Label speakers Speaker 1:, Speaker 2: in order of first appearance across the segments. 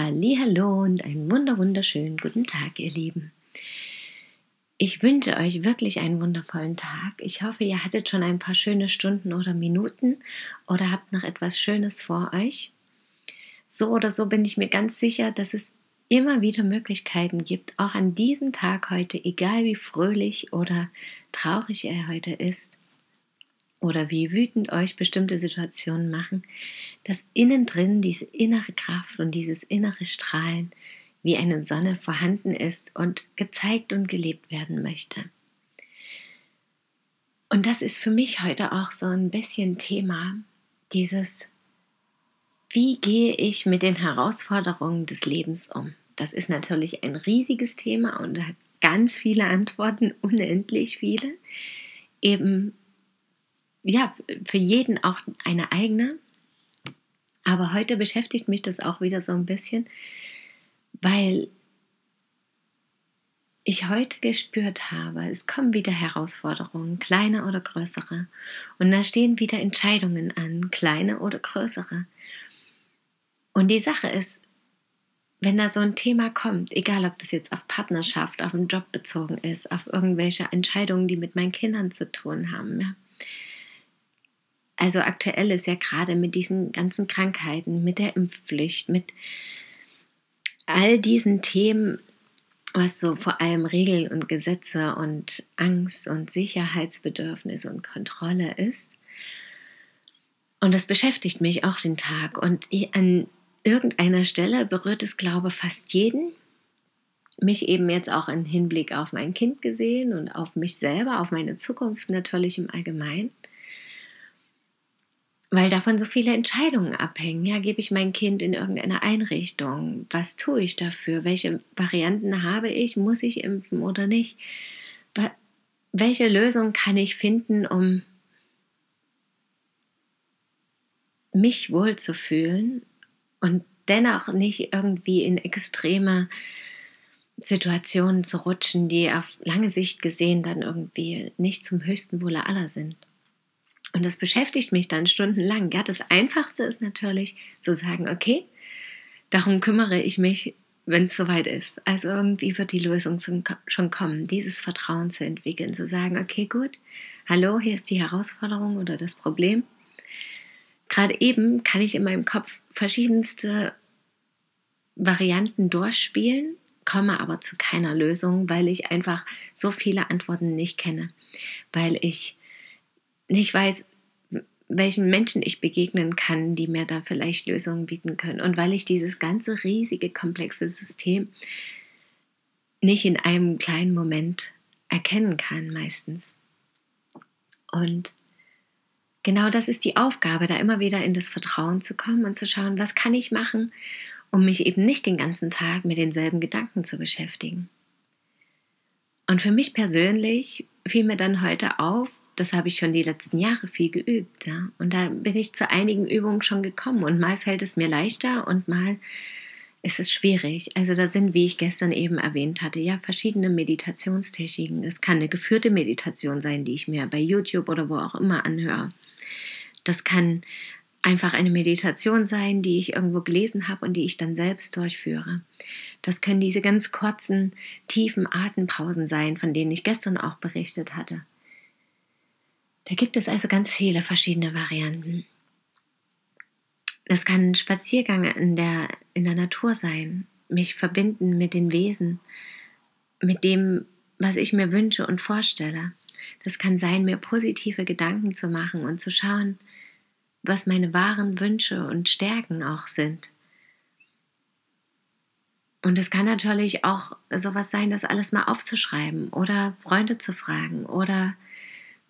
Speaker 1: Hallo und einen wunder wunderschönen guten Tag, ihr Lieben. Ich wünsche euch wirklich einen wundervollen Tag. Ich hoffe, ihr hattet schon ein paar schöne Stunden oder Minuten oder habt noch etwas Schönes vor euch. So oder so bin ich mir ganz sicher, dass es immer wieder Möglichkeiten gibt, auch an diesem Tag heute, egal wie fröhlich oder traurig er heute ist, oder wie wütend euch bestimmte Situationen machen, dass innen drin diese innere Kraft und dieses innere Strahlen wie eine Sonne vorhanden ist und gezeigt und gelebt werden möchte. Und das ist für mich heute auch so ein bisschen Thema, dieses, wie gehe ich mit den Herausforderungen des Lebens um? Das ist natürlich ein riesiges Thema und hat ganz viele Antworten, unendlich viele. Eben ja, für jeden auch eine eigene. Aber heute beschäftigt mich das auch wieder so ein bisschen, weil ich heute gespürt habe, es kommen wieder Herausforderungen, kleine oder größere. Und da stehen wieder Entscheidungen an, kleine oder größere. Und die Sache ist, wenn da so ein Thema kommt, egal ob das jetzt auf Partnerschaft, auf den Job bezogen ist, auf irgendwelche Entscheidungen, die mit meinen Kindern zu tun haben, ja, also aktuell ist ja gerade mit diesen ganzen Krankheiten, mit der Impfpflicht, mit all diesen Themen, was so vor allem Regeln und Gesetze und Angst und Sicherheitsbedürfnis und Kontrolle ist. Und das beschäftigt mich auch den Tag. Und an irgendeiner Stelle berührt es, glaube ich, fast jeden. Mich eben jetzt auch im Hinblick auf mein Kind gesehen und auf mich selber, auf meine Zukunft natürlich im Allgemeinen weil davon so viele Entscheidungen abhängen. Ja, gebe ich mein Kind in irgendeine Einrichtung? Was tue ich dafür? Welche Varianten habe ich? Muss ich impfen oder nicht? Welche Lösung kann ich finden, um mich wohlzufühlen und dennoch nicht irgendwie in extreme Situationen zu rutschen, die auf lange Sicht gesehen dann irgendwie nicht zum höchsten Wohle aller sind? Und das beschäftigt mich dann stundenlang. Ja, das Einfachste ist natürlich zu sagen, okay, darum kümmere ich mich, wenn es soweit ist. Also irgendwie wird die Lösung schon kommen, dieses Vertrauen zu entwickeln, zu sagen, okay, gut, hallo, hier ist die Herausforderung oder das Problem. Gerade eben kann ich in meinem Kopf verschiedenste Varianten durchspielen, komme aber zu keiner Lösung, weil ich einfach so viele Antworten nicht kenne, weil ich nicht weiß, welchen Menschen ich begegnen kann, die mir da vielleicht Lösungen bieten können. Und weil ich dieses ganze riesige, komplexe System nicht in einem kleinen Moment erkennen kann, meistens. Und genau das ist die Aufgabe, da immer wieder in das Vertrauen zu kommen und zu schauen, was kann ich machen, um mich eben nicht den ganzen Tag mit denselben Gedanken zu beschäftigen. Und für mich persönlich fiel mir dann heute auf, das habe ich schon die letzten Jahre viel geübt. Ja? Und da bin ich zu einigen Übungen schon gekommen. Und mal fällt es mir leichter und mal ist es schwierig. Also da sind, wie ich gestern eben erwähnt hatte, ja verschiedene Meditationstechniken. Es kann eine geführte Meditation sein, die ich mir bei YouTube oder wo auch immer anhöre. Das kann einfach eine Meditation sein, die ich irgendwo gelesen habe und die ich dann selbst durchführe. Das können diese ganz kurzen, tiefen Atempausen sein, von denen ich gestern auch berichtet hatte. Da gibt es also ganz viele verschiedene Varianten. Es kann ein Spaziergang in der, in der Natur sein, mich verbinden mit den Wesen, mit dem, was ich mir wünsche und vorstelle. Das kann sein, mir positive Gedanken zu machen und zu schauen, was meine wahren Wünsche und Stärken auch sind. Und es kann natürlich auch sowas sein, das alles mal aufzuschreiben oder Freunde zu fragen oder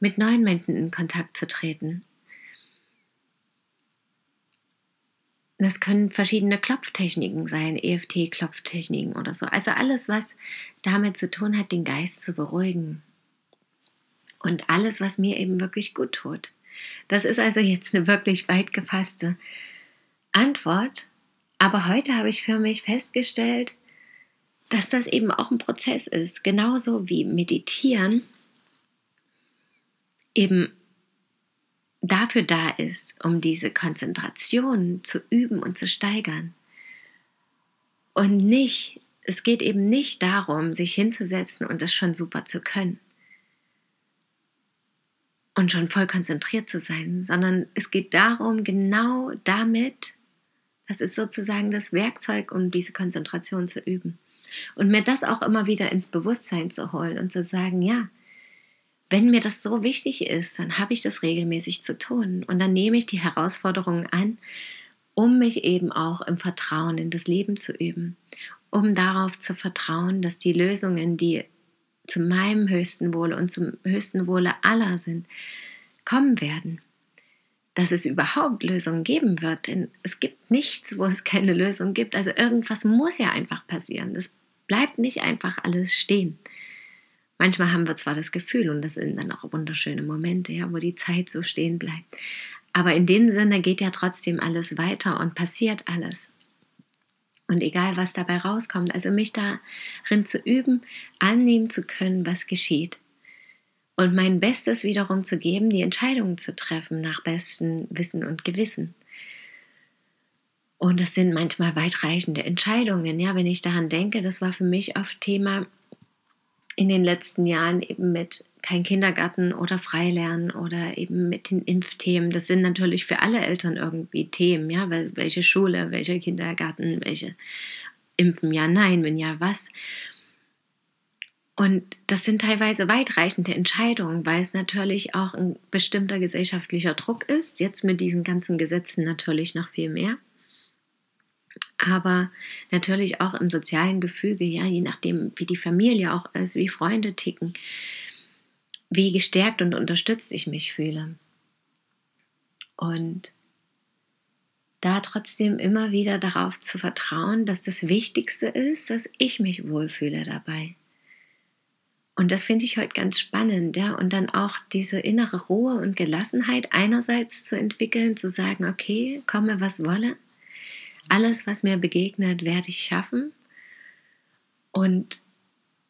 Speaker 1: mit neuen Menschen in Kontakt zu treten. Das können verschiedene Klopftechniken sein, EFT-Klopftechniken oder so. Also alles, was damit zu tun hat, den Geist zu beruhigen. Und alles, was mir eben wirklich gut tut. Das ist also jetzt eine wirklich weit gefasste Antwort. Aber heute habe ich für mich festgestellt, dass das eben auch ein Prozess ist. Genauso wie Meditieren eben dafür da ist, um diese Konzentration zu üben und zu steigern. Und nicht, es geht eben nicht darum, sich hinzusetzen und es schon super zu können und schon voll konzentriert zu sein, sondern es geht darum, genau damit, das ist sozusagen das Werkzeug, um diese Konzentration zu üben. Und mir das auch immer wieder ins Bewusstsein zu holen und zu sagen, ja, wenn mir das so wichtig ist, dann habe ich das regelmäßig zu tun. Und dann nehme ich die Herausforderungen an, um mich eben auch im Vertrauen in das Leben zu üben. Um darauf zu vertrauen, dass die Lösungen, die zu meinem höchsten Wohle und zum höchsten Wohle aller sind, kommen werden. Dass es überhaupt Lösungen geben wird. Denn es gibt nichts, wo es keine Lösung gibt. Also irgendwas muss ja einfach passieren. Es bleibt nicht einfach alles stehen. Manchmal haben wir zwar das Gefühl, und das sind dann auch wunderschöne Momente, ja, wo die Zeit so stehen bleibt. Aber in dem Sinne geht ja trotzdem alles weiter und passiert alles. Und egal, was dabei rauskommt, also mich darin zu üben, annehmen zu können, was geschieht. Und mein Bestes wiederum zu geben, die Entscheidungen zu treffen nach bestem Wissen und Gewissen. Und das sind manchmal weitreichende Entscheidungen. Ja, wenn ich daran denke, das war für mich oft Thema, in den letzten Jahren eben mit kein Kindergarten oder Freilernen oder eben mit den Impfthemen. Das sind natürlich für alle Eltern irgendwie Themen, ja, welche Schule, welcher Kindergarten, welche Impfen, ja, nein, wenn ja, was. Und das sind teilweise weitreichende Entscheidungen, weil es natürlich auch ein bestimmter gesellschaftlicher Druck ist, jetzt mit diesen ganzen Gesetzen natürlich noch viel mehr aber natürlich auch im sozialen Gefüge, ja, je nachdem, wie die Familie auch ist, wie Freunde ticken, wie gestärkt und unterstützt ich mich fühle. Und da trotzdem immer wieder darauf zu vertrauen, dass das Wichtigste ist, dass ich mich wohlfühle dabei. Und das finde ich heute ganz spannend, ja. Und dann auch diese innere Ruhe und Gelassenheit einerseits zu entwickeln, zu sagen, okay, komme was wolle, alles, was mir begegnet, werde ich schaffen. Und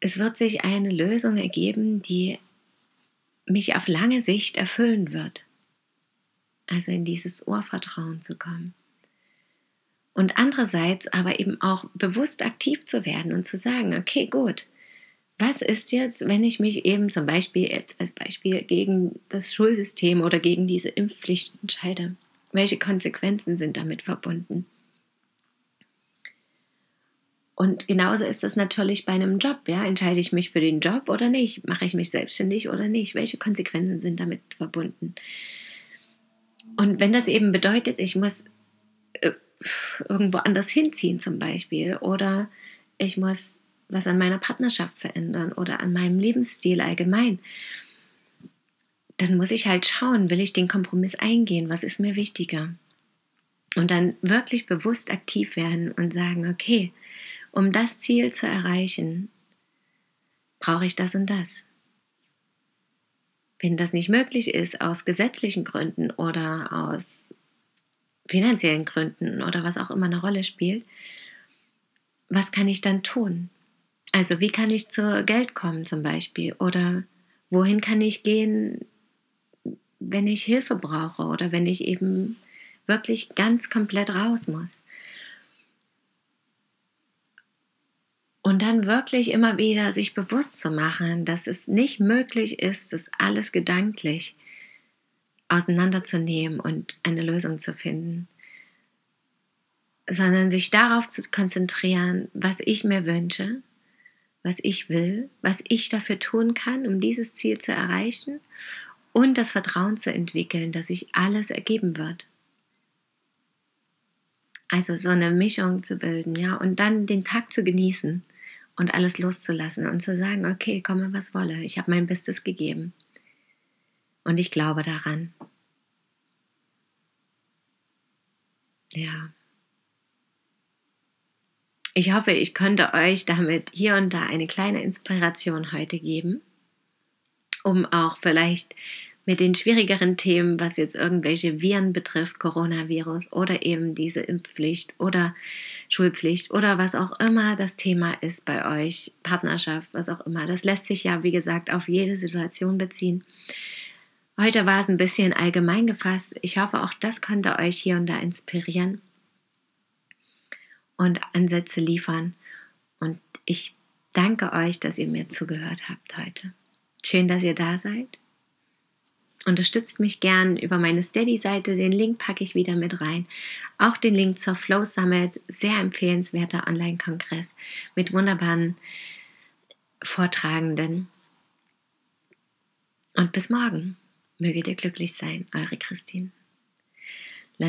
Speaker 1: es wird sich eine Lösung ergeben, die mich auf lange Sicht erfüllen wird. Also in dieses Urvertrauen zu kommen. Und andererseits aber eben auch bewusst aktiv zu werden und zu sagen, okay, gut, was ist jetzt, wenn ich mich eben zum Beispiel jetzt als Beispiel gegen das Schulsystem oder gegen diese Impfpflicht entscheide? Welche Konsequenzen sind damit verbunden? Und genauso ist das natürlich bei einem Job. Ja? Entscheide ich mich für den Job oder nicht? Mache ich mich selbstständig oder nicht? Welche Konsequenzen sind damit verbunden? Und wenn das eben bedeutet, ich muss äh, irgendwo anders hinziehen zum Beispiel oder ich muss was an meiner Partnerschaft verändern oder an meinem Lebensstil allgemein, dann muss ich halt schauen, will ich den Kompromiss eingehen? Was ist mir wichtiger? Und dann wirklich bewusst aktiv werden und sagen, okay, um das Ziel zu erreichen, brauche ich das und das. Wenn das nicht möglich ist aus gesetzlichen Gründen oder aus finanziellen Gründen oder was auch immer eine Rolle spielt, was kann ich dann tun? Also wie kann ich zu Geld kommen zum Beispiel? Oder wohin kann ich gehen, wenn ich Hilfe brauche oder wenn ich eben wirklich ganz komplett raus muss? Und dann wirklich immer wieder sich bewusst zu machen, dass es nicht möglich ist, das alles gedanklich auseinanderzunehmen und eine Lösung zu finden, sondern sich darauf zu konzentrieren, was ich mir wünsche, was ich will, was ich dafür tun kann, um dieses Ziel zu erreichen und das Vertrauen zu entwickeln, dass sich alles ergeben wird. Also so eine Mischung zu bilden, ja, und dann den Tag zu genießen und alles loszulassen und zu sagen, okay, komme was wolle, ich habe mein Bestes gegeben und ich glaube daran. Ja. Ich hoffe, ich konnte euch damit hier und da eine kleine Inspiration heute geben, um auch vielleicht mit den schwierigeren Themen, was jetzt irgendwelche Viren betrifft, Coronavirus oder eben diese Impfpflicht oder Schulpflicht oder was auch immer das Thema ist bei euch, Partnerschaft, was auch immer. Das lässt sich ja, wie gesagt, auf jede Situation beziehen. Heute war es ein bisschen allgemein gefasst. Ich hoffe, auch das konnte euch hier und da inspirieren und Ansätze liefern. Und ich danke euch, dass ihr mir zugehört habt heute. Schön, dass ihr da seid. Unterstützt mich gern über meine Steady-Seite, den Link packe ich wieder mit rein. Auch den Link zur Flow Summit, sehr empfehlenswerter Online-Kongress mit wunderbaren Vortragenden. Und bis morgen. Möget ihr glücklich sein, eure Christine. La